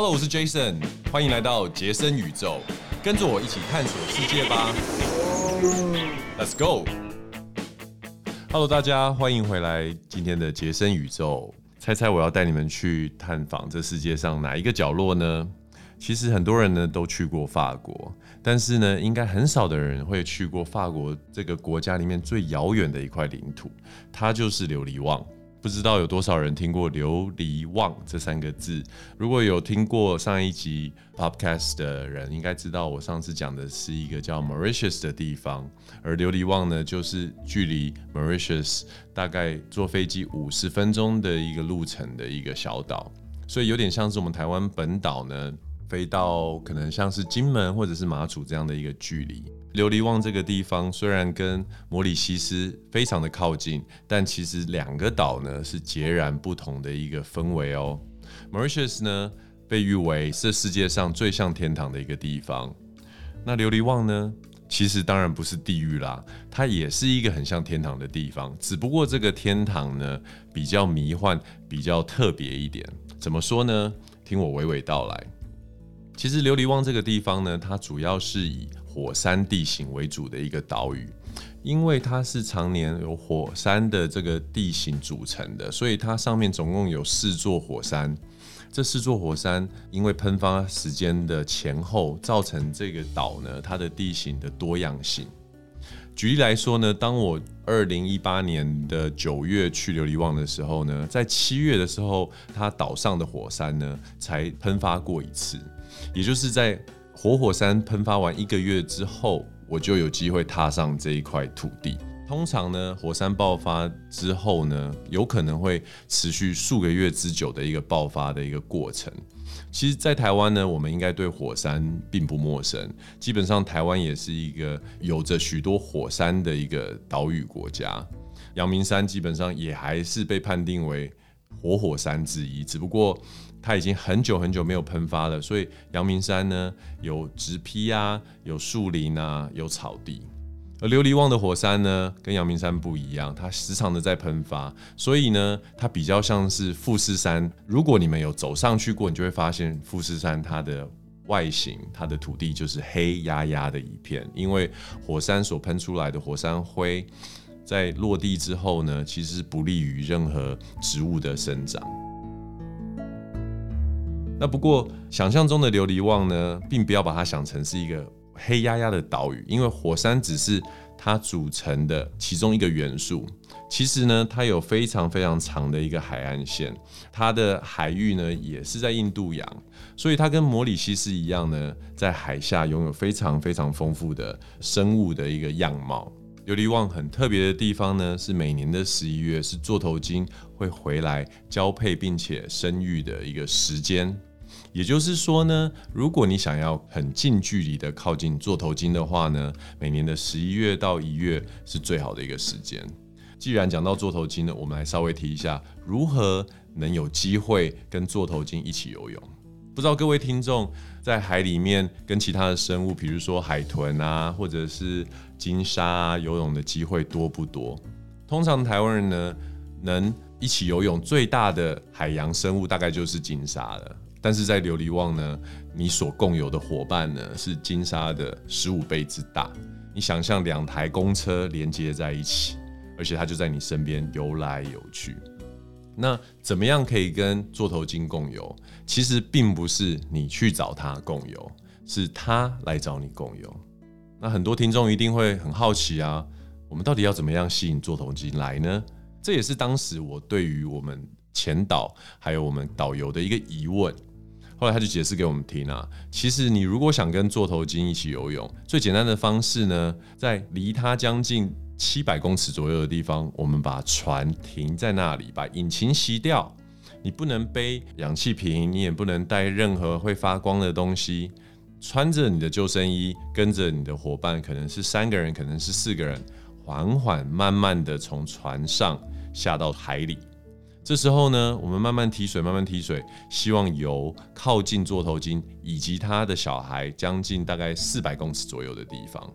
Hello，我是 Jason，欢迎来到杰森宇宙，跟着我一起探索世界吧。Let's go。Hello，大家欢迎回来今天的杰森宇宙。猜猜我要带你们去探访这世界上哪一个角落呢？其实很多人呢都去过法国，但是呢，应该很少的人会去过法国这个国家里面最遥远的一块领土，它就是琉璃旺。不知道有多少人听过琉璃旺这三个字？如果有听过上一集 podcast 的人，应该知道我上次讲的是一个叫 Mauritius 的地方，而琉璃旺呢，就是距离 Mauritius 大概坐飞机五十分钟的一个路程的一个小岛，所以有点像是我们台湾本岛呢。飞到可能像是金门或者是马祖这样的一个距离，琉璃旺这个地方虽然跟摩里西斯非常的靠近，但其实两个岛呢是截然不同的一个氛围哦。Mauritius 呢被誉为这世界上最像天堂的一个地方，那琉璃旺呢其实当然不是地狱啦，它也是一个很像天堂的地方，只不过这个天堂呢比较迷幻，比较特别一点。怎么说呢？听我娓娓道来。其实琉璃旺这个地方呢，它主要是以火山地形为主的一个岛屿，因为它是常年有火山的这个地形组成的，所以它上面总共有四座火山。这四座火山因为喷发时间的前后，造成这个岛呢它的地形的多样性。举例来说呢，当我二零一八年的九月去琉璃旺的时候呢，在七月的时候，它岛上的火山呢才喷发过一次。也就是在活火山喷发完一个月之后，我就有机会踏上这一块土地。通常呢，火山爆发之后呢，有可能会持续数个月之久的一个爆发的一个过程。其实，在台湾呢，我们应该对火山并不陌生。基本上，台湾也是一个有着许多火山的一个岛屿国家。阳明山基本上也还是被判定为活火山之一，只不过。它已经很久很久没有喷发了，所以阳明山呢有植批啊，有树林啊，有草地。而琉璃旺的火山呢，跟阳明山不一样，它时常的在喷发，所以呢，它比较像是富士山。如果你们有走上去过，你就会发现富士山它的外形，它的土地就是黑压压的一片，因为火山所喷出来的火山灰，在落地之后呢，其实不利于任何植物的生长。那不过，想象中的琉璃旺呢，并不要把它想成是一个黑压压的岛屿，因为火山只是它组成的其中一个元素。其实呢，它有非常非常长的一个海岸线，它的海域呢也是在印度洋，所以它跟摩里西斯一样呢，在海下拥有非常非常丰富的生物的一个样貌。琉璃旺很特别的地方呢，是每年的十一月是座头鲸会回来交配并且生育的一个时间。也就是说呢，如果你想要很近距离的靠近座头鲸的话呢，每年的十一月到一月是最好的一个时间。既然讲到座头鲸呢，我们来稍微提一下如何能有机会跟座头鲸一起游泳。不知道各位听众在海里面跟其他的生物，比如说海豚啊，或者是鲸鲨啊，游泳的机会多不多？通常台湾人呢，能一起游泳最大的海洋生物大概就是鲸鲨了。但是在琉璃旺呢，你所共有的伙伴呢是金沙的十五倍之大。你想象两台公车连接在一起，而且它就在你身边游来游去。那怎么样可以跟座头鲸共游？其实并不是你去找它共游，是它来找你共游。那很多听众一定会很好奇啊，我们到底要怎么样吸引座头鲸来呢？这也是当时我对于我们前导还有我们导游的一个疑问。后来他就解释给我们听啊，其实你如果想跟座头鲸一起游泳，最简单的方式呢，在离它将近七百公尺左右的地方，我们把船停在那里，把引擎熄掉。你不能背氧气瓶，你也不能带任何会发光的东西，穿着你的救生衣，跟着你的伙伴，可能是三个人，可能是四个人，缓缓慢慢的从船上下到海里。这时候呢，我们慢慢提水，慢慢提水，希望游靠近座头鲸以及他的小孩，将近大概四百公尺左右的地方。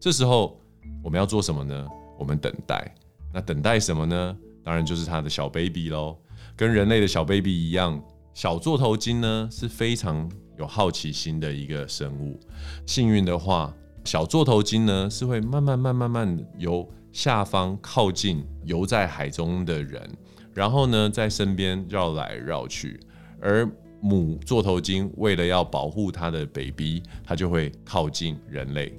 这时候我们要做什么呢？我们等待。那等待什么呢？当然就是他的小 baby 喽。跟人类的小 baby 一样，小座头鲸呢是非常有好奇心的一个生物。幸运的话，小座头鲸呢是会慢慢、慢、慢慢由下方靠近游在海中的人，然后呢在身边绕来绕去。而母座头鲸为了要保护它的 baby，它就会靠近人类。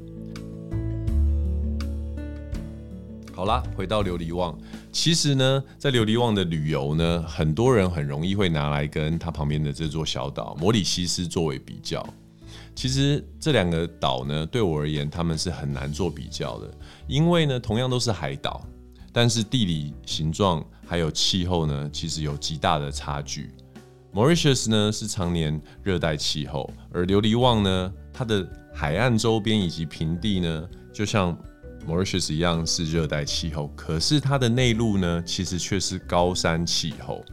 好啦，回到琉璃旺。其实呢，在琉璃旺的旅游呢，很多人很容易会拿来跟它旁边的这座小岛摩里西斯作为比较。其实这两个岛呢，对我而言，他们是很难做比较的，因为呢，同样都是海岛，但是地理形状还有气候呢，其实有极大的差距。Mauritius 呢是常年热带气候，而琉璃旺呢，它的海岸周边以及平地呢，就像。Mauritius 一样是热带气候，可是它的内陆呢，其实却是高山气候。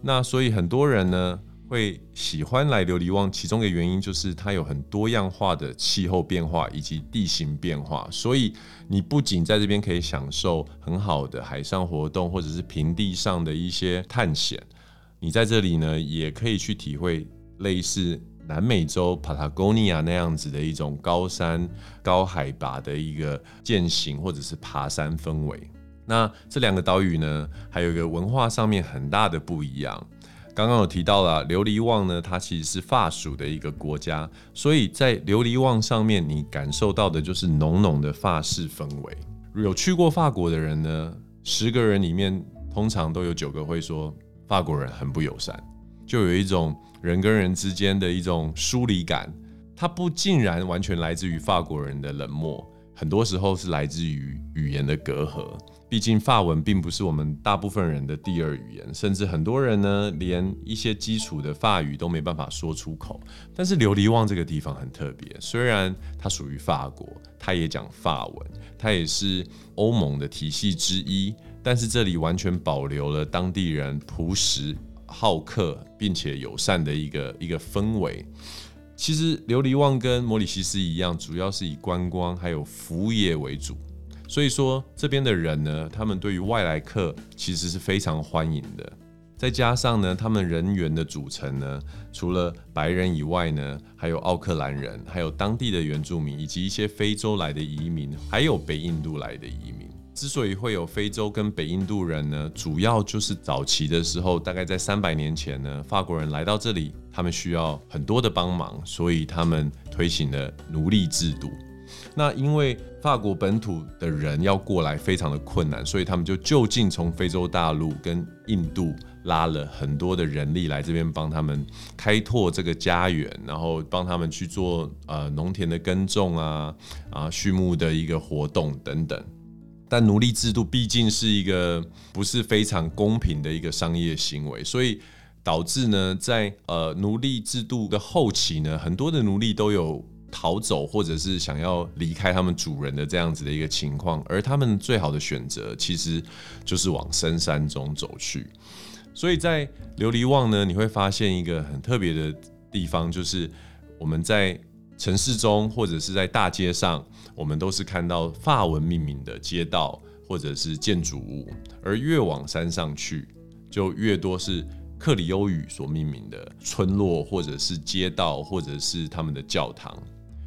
那所以很多人呢会喜欢来琉璃旺，其中的原因就是它有很多样化的气候变化以及地形变化。所以你不仅在这边可以享受很好的海上活动，或者是平地上的一些探险，你在这里呢也可以去体会类似。南美洲 Patagonia 那样子的一种高山、高海拔的一个践行或者是爬山氛围。那这两个岛屿呢，还有一个文化上面很大的不一样。刚刚有提到了琉璃旺呢，它其实是法属的一个国家，所以在琉璃旺上面，你感受到的就是浓浓的法式氛围。有去过法国的人呢，十个人里面通常都有九个会说法国人很不友善，就有一种。人跟人之间的一种疏离感，它不尽然完全来自于法国人的冷漠，很多时候是来自于语言的隔阂。毕竟法文并不是我们大部分人的第二语言，甚至很多人呢，连一些基础的法语都没办法说出口。但是琉璃旺这个地方很特别，虽然它属于法国，它也讲法文，它也是欧盟的体系之一，但是这里完全保留了当地人朴实。好客并且友善的一个一个氛围。其实琉璃旺跟摩里西斯一样，主要是以观光还有服务业为主。所以说这边的人呢，他们对于外来客其实是非常欢迎的。再加上呢，他们人员的组成呢，除了白人以外呢，还有奥克兰人，还有当地的原住民，以及一些非洲来的移民，还有北印度来的移民。之所以会有非洲跟北印度人呢，主要就是早期的时候，大概在三百年前呢，法国人来到这里，他们需要很多的帮忙，所以他们推行了奴隶制度。那因为法国本土的人要过来非常的困难，所以他们就就近从非洲大陆跟印度拉了很多的人力来这边帮他们开拓这个家园，然后帮他们去做呃农田的耕种啊啊畜牧的一个活动等等。但奴隶制度毕竟是一个不是非常公平的一个商业行为，所以导致呢，在呃奴隶制度的后期呢，很多的奴隶都有逃走或者是想要离开他们主人的这样子的一个情况，而他们最好的选择其实就是往深山中走去。所以在琉璃旺呢，你会发现一个很特别的地方，就是我们在。城市中或者是在大街上，我们都是看到法文命名的街道或者是建筑物，而越往山上去，就越多是克里欧语所命名的村落或者是街道或者是他们的教堂。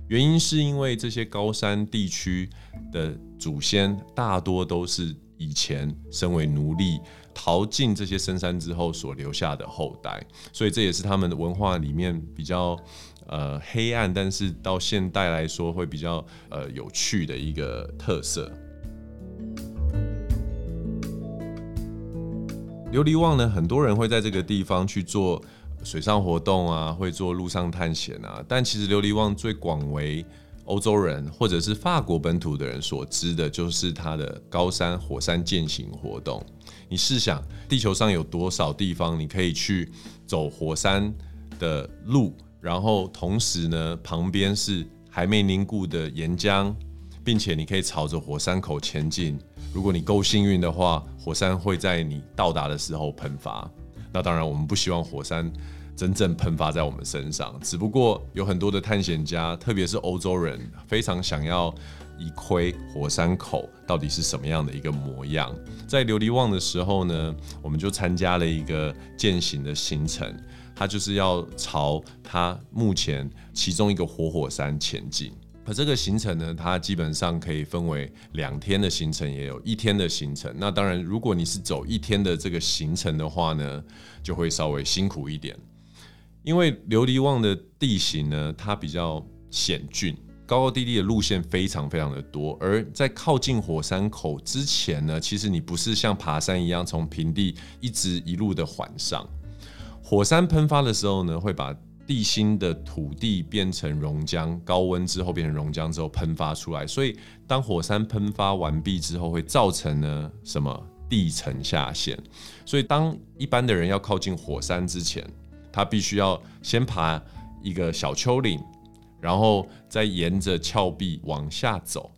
原因是因为这些高山地区的祖先大多都是以前身为奴隶逃进这些深山之后所留下的后代，所以这也是他们的文化里面比较。呃，黑暗，但是到现代来说会比较呃有趣的一个特色。琉璃旺呢，很多人会在这个地方去做水上活动啊，会做陆上探险啊。但其实琉璃旺最广为欧洲人或者是法国本土的人所知的，就是它的高山火山践行活动。你试想，地球上有多少地方你可以去走火山的路？然后同时呢，旁边是还没凝固的岩浆，并且你可以朝着火山口前进。如果你够幸运的话，火山会在你到达的时候喷发。那当然，我们不希望火山真正喷发在我们身上。只不过有很多的探险家，特别是欧洲人，非常想要一窥火山口到底是什么样的一个模样。在琉璃旺的时候呢，我们就参加了一个践行的行程，它就是要朝它目前其中一个活火山前进。可这个行程呢，它基本上可以分为两天的行程，也有一天的行程。那当然，如果你是走一天的这个行程的话呢，就会稍微辛苦一点，因为琉璃旺的地形呢，它比较险峻，高高低低的路线非常非常的多。而在靠近火山口之前呢，其实你不是像爬山一样从平地一直一路的缓上，火山喷发的时候呢，会把地心的土地变成熔浆，高温之后变成熔浆之后喷发出来，所以当火山喷发完毕之后，会造成呢什么地层下陷。所以当一般的人要靠近火山之前，他必须要先爬一个小丘陵，然后再沿着峭壁往下走，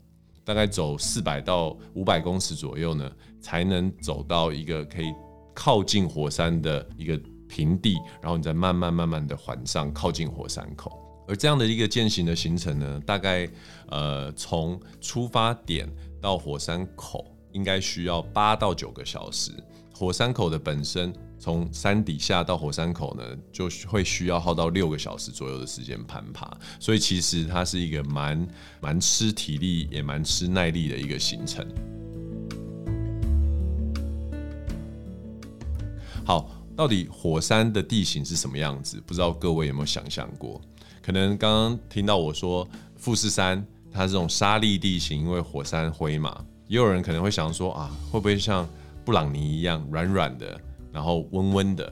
大概走四百到五百公尺左右呢，才能走到一个可以靠近火山的一个。平地，然后你再慢慢慢慢的缓上，靠近火山口。而这样的一个践行的行程呢，大概呃从出发点到火山口应该需要八到九个小时。火山口的本身从山底下到火山口呢，就会需要耗到六个小时左右的时间攀爬。所以其实它是一个蛮蛮吃体力，也蛮吃耐力的一个行程。好。到底火山的地形是什么样子？不知道各位有没有想象过？可能刚刚听到我说富士山它这种沙砾地形，因为火山灰嘛，也有人可能会想说啊，会不会像布朗尼一样软软的，然后温温的？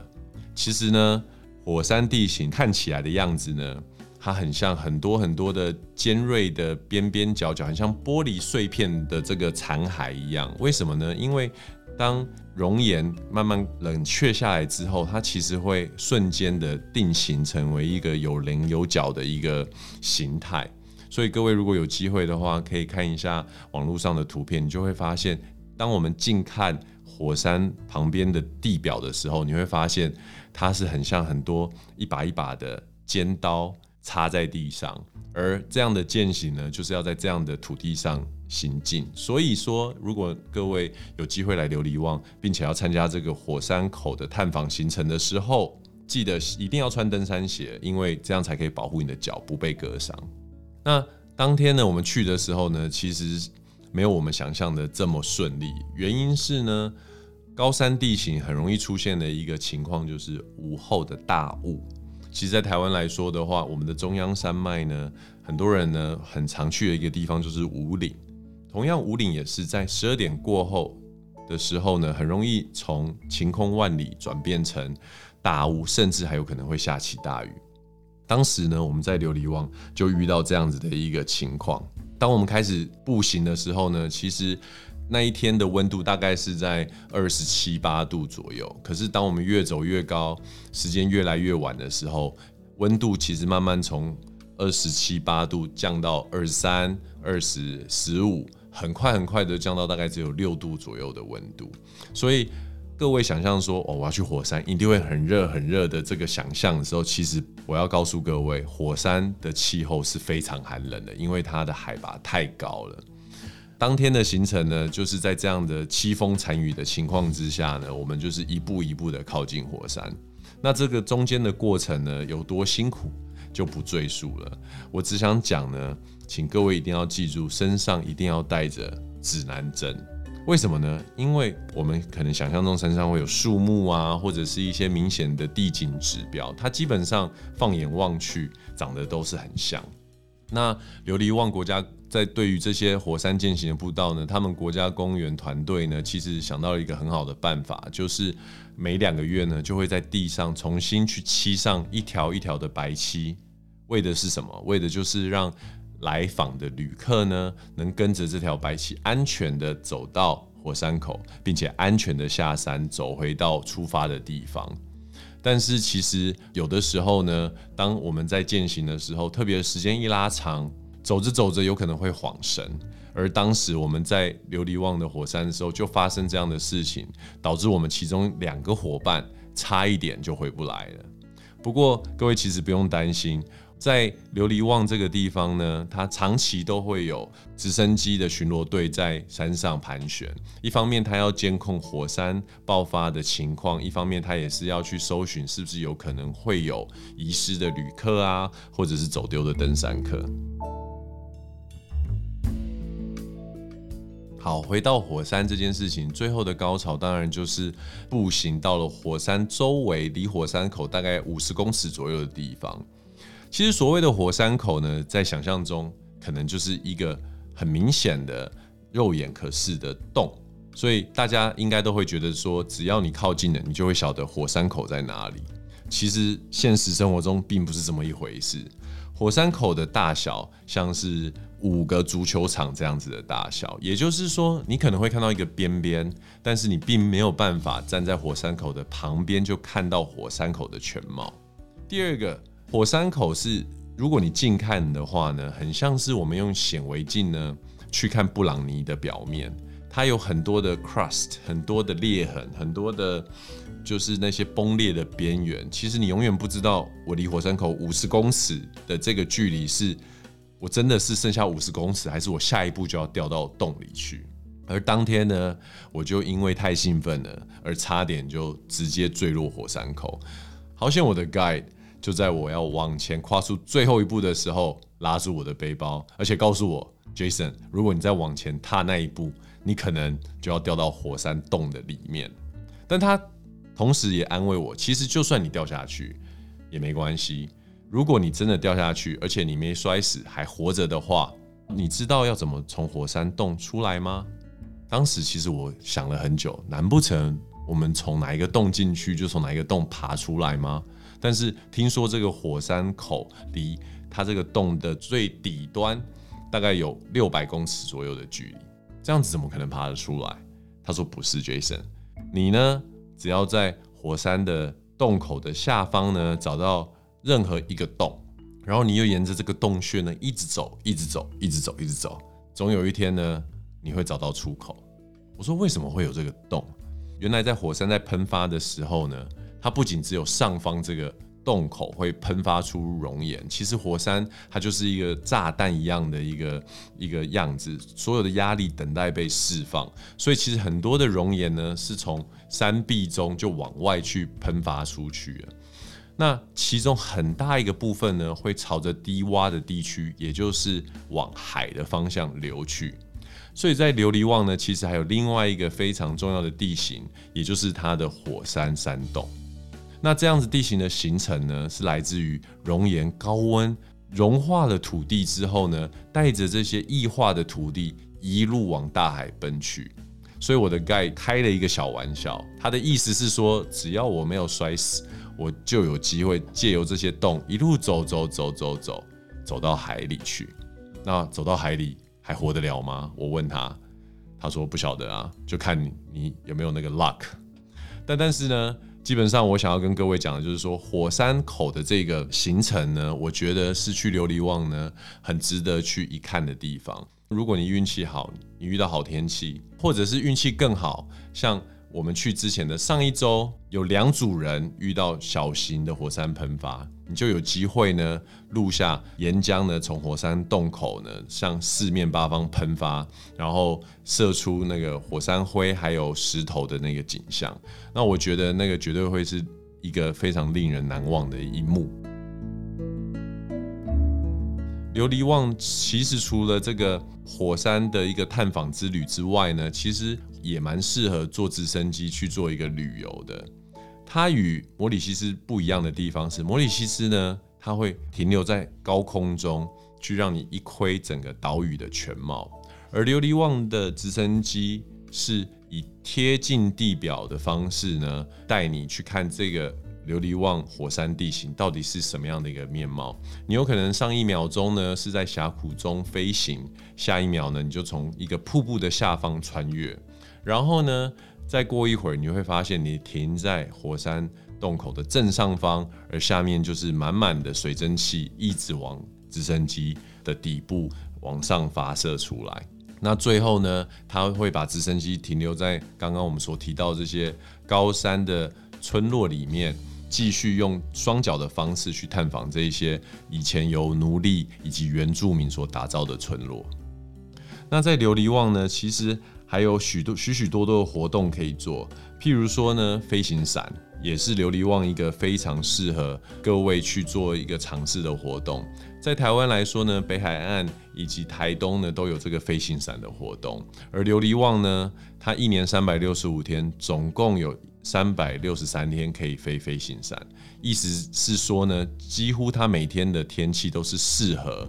其实呢，火山地形看起来的样子呢，它很像很多很多的尖锐的边边角角，很像玻璃碎片的这个残骸一样。为什么呢？因为当熔岩慢慢冷却下来之后，它其实会瞬间的定型成为一个有棱有角的一个形态。所以各位如果有机会的话，可以看一下网络上的图片，你就会发现，当我们近看火山旁边的地表的时候，你会发现它是很像很多一把一把的尖刀插在地上。而这样的践行呢，就是要在这样的土地上。行进，所以说，如果各位有机会来琉璃旺，并且要参加这个火山口的探访行程的时候，记得一定要穿登山鞋，因为这样才可以保护你的脚不被割伤。那当天呢，我们去的时候呢，其实没有我们想象的这么顺利。原因是呢，高山地形很容易出现的一个情况就是午后的大雾。其实，在台湾来说的话，我们的中央山脉呢，很多人呢很常去的一个地方就是五岭。同样，五岭也是在十二点过后的时候呢，很容易从晴空万里转变成大雾，甚至还有可能会下起大雨。当时呢，我们在琉璃旺就遇到这样子的一个情况。当我们开始步行的时候呢，其实那一天的温度大概是在二十七八度左右。可是当我们越走越高，时间越来越晚的时候，温度其实慢慢从二十七八度降到二十三、二十、十五。很快很快的降到大概只有六度左右的温度，所以各位想象说哦，我要去火山一定会很热很热的这个想象的时候，其实我要告诉各位，火山的气候是非常寒冷的，因为它的海拔太高了。当天的行程呢，就是在这样的凄风惨雨的情况之下呢，我们就是一步一步的靠近火山。那这个中间的过程呢，有多辛苦就不赘述了。我只想讲呢。请各位一定要记住，身上一定要带着指南针。为什么呢？因为我们可能想象中身上会有树木啊，或者是一些明显的地景指标，它基本上放眼望去长得都是很像。那琉璃旺国家在对于这些火山践行的步道呢，他们国家公园团队呢，其实想到了一个很好的办法，就是每两个月呢，就会在地上重新去漆上一条一条的白漆，为的是什么？为的就是让来访的旅客呢，能跟着这条白漆安全的走到火山口，并且安全的下山，走回到出发的地方。但是其实有的时候呢，当我们在践行的时候，特别时间一拉长，走着走着有可能会晃神。而当时我们在琉璃旺的火山的时候，就发生这样的事情，导致我们其中两个伙伴差一点就回不来了。不过各位其实不用担心。在琉璃旺这个地方呢，它长期都会有直升机的巡逻队在山上盘旋。一方面，它要监控火山爆发的情况；一方面，它也是要去搜寻是不是有可能会有遗失的旅客啊，或者是走丢的登山客。好，回到火山这件事情，最后的高潮当然就是步行到了火山周围，离火山口大概五十公尺左右的地方。其实所谓的火山口呢，在想象中可能就是一个很明显的肉眼可视的洞，所以大家应该都会觉得说，只要你靠近了，你就会晓得火山口在哪里。其实现实生活中并不是这么一回事。火山口的大小像是五个足球场这样子的大小，也就是说，你可能会看到一个边边，但是你并没有办法站在火山口的旁边就看到火山口的全貌。第二个。火山口是，如果你近看的话呢，很像是我们用显微镜呢去看布朗尼的表面，它有很多的 crust，很多的裂痕，很多的，就是那些崩裂的边缘。其实你永远不知道，我离火山口五十公尺的这个距离，是我真的是剩下五十公尺，还是我下一步就要掉到洞里去？而当天呢，我就因为太兴奋了，而差点就直接坠落火山口。好险我的 guide。就在我要往前跨出最后一步的时候，拉住我的背包，而且告诉我，Jason，如果你再往前踏那一步，你可能就要掉到火山洞的里面。但他同时也安慰我，其实就算你掉下去也没关系。如果你真的掉下去，而且你没摔死，还活着的话，你知道要怎么从火山洞出来吗？当时其实我想了很久，难不成我们从哪一个洞进去，就从哪一个洞爬出来吗？但是听说这个火山口离它这个洞的最底端大概有六百公尺左右的距离，这样子怎么可能爬得出来？他说不是，Jason，你呢只要在火山的洞口的下方呢找到任何一个洞，然后你又沿着这个洞穴呢一直走，一直走，一直走，一直走，总有一天呢你会找到出口。我说为什么会有这个洞？原来在火山在喷发的时候呢。它不仅只有上方这个洞口会喷发出熔岩，其实火山它就是一个炸弹一样的一个一个样子，所有的压力等待被释放，所以其实很多的熔岩呢是从山壁中就往外去喷发出去了。那其中很大一个部分呢会朝着低洼的地区，也就是往海的方向流去。所以在琉璃望呢，其实还有另外一个非常重要的地形，也就是它的火山山洞。那这样子地形的形成呢，是来自于熔岩高温融化了土地之后呢，带着这些异化的土地一路往大海奔去。所以我的盖开了一个小玩笑，他的意思是说，只要我没有摔死，我就有机会借由这些洞一路走走走走走，走到海里去。那走到海里还活得了吗？我问他，他说不晓得啊，就看你你有没有那个 luck。但但是呢？基本上，我想要跟各位讲的就是说，火山口的这个行程呢，我觉得是去琉璃望呢，很值得去一看的地方。如果你运气好，你遇到好天气，或者是运气更好，像。我们去之前的上一周，有两组人遇到小型的火山喷发，你就有机会呢录下岩浆呢从火山洞口呢向四面八方喷发，然后射出那个火山灰还有石头的那个景象。那我觉得那个绝对会是一个非常令人难忘的一幕。琉璃望其实除了这个火山的一个探访之旅之外呢，其实。也蛮适合坐直升机去做一个旅游的。它与摩里西斯不一样的地方是，摩里西斯呢，它会停留在高空中，去让你一窥整个岛屿的全貌；而琉璃旺的直升机是以贴近地表的方式呢，带你去看这个。琉璃旺火山地形到底是什么样的一个面貌？你有可能上一秒钟呢是在峡谷中飞行，下一秒呢你就从一个瀑布的下方穿越，然后呢再过一会儿你会发现你停在火山洞口的正上方，而下面就是满满的水蒸气，一直往直升机的底部往上发射出来。那最后呢，它会把直升机停留在刚刚我们所提到这些高山的村落里面。继续用双脚的方式去探访这一些以前由奴隶以及原住民所打造的村落。那在琉璃旺呢，其实还有许多许许多多的活动可以做，譬如说呢，飞行伞也是琉璃旺一个非常适合各位去做一个尝试的活动。在台湾来说呢，北海岸以及台东呢都有这个飞行伞的活动，而琉璃旺呢，它一年三百六十五天，总共有三百六十三天可以飞飞行伞，意思是说呢，几乎它每天的天气都是适合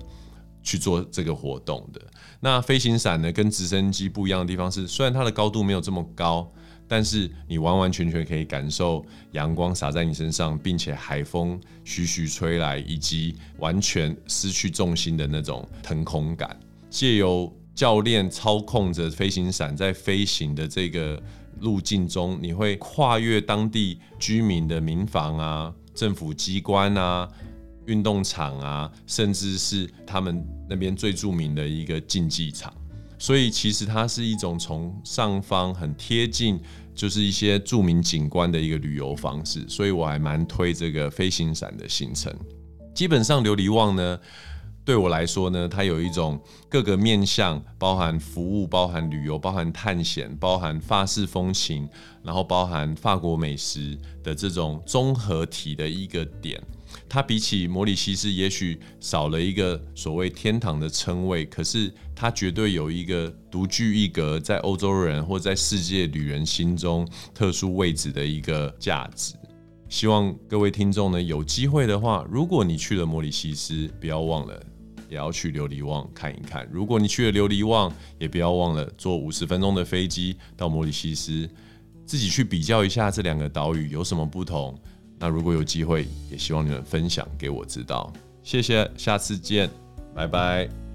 去做这个活动的。那飞行伞呢，跟直升机不一样的地方是，虽然它的高度没有这么高。但是你完完全全可以感受阳光洒在你身上，并且海风徐徐吹来，以及完全失去重心的那种腾空感。借由教练操控着飞行伞在飞行的这个路径中，你会跨越当地居民的民房啊、政府机关啊、运动场啊，甚至是他们那边最著名的一个竞技场。所以其实它是一种从上方很贴近，就是一些著名景观的一个旅游方式。所以我还蛮推这个飞行伞的行程。基本上琉璃旺呢，对我来说呢，它有一种各个面向，包含服务、包含旅游、包含探险、包含法式风情，然后包含法国美食的这种综合体的一个点。它比起摩里西斯，也许少了一个所谓天堂的称谓，可是它绝对有一个独具一格，在欧洲人或在世界旅人心中特殊位置的一个价值。希望各位听众呢，有机会的话，如果你去了摩里西斯，不要忘了也要去琉璃望看一看；如果你去了琉璃望，也不要忘了坐五十分钟的飞机到摩里西斯，自己去比较一下这两个岛屿有什么不同。那如果有机会，也希望你们分享给我知道。谢谢，下次见，拜拜。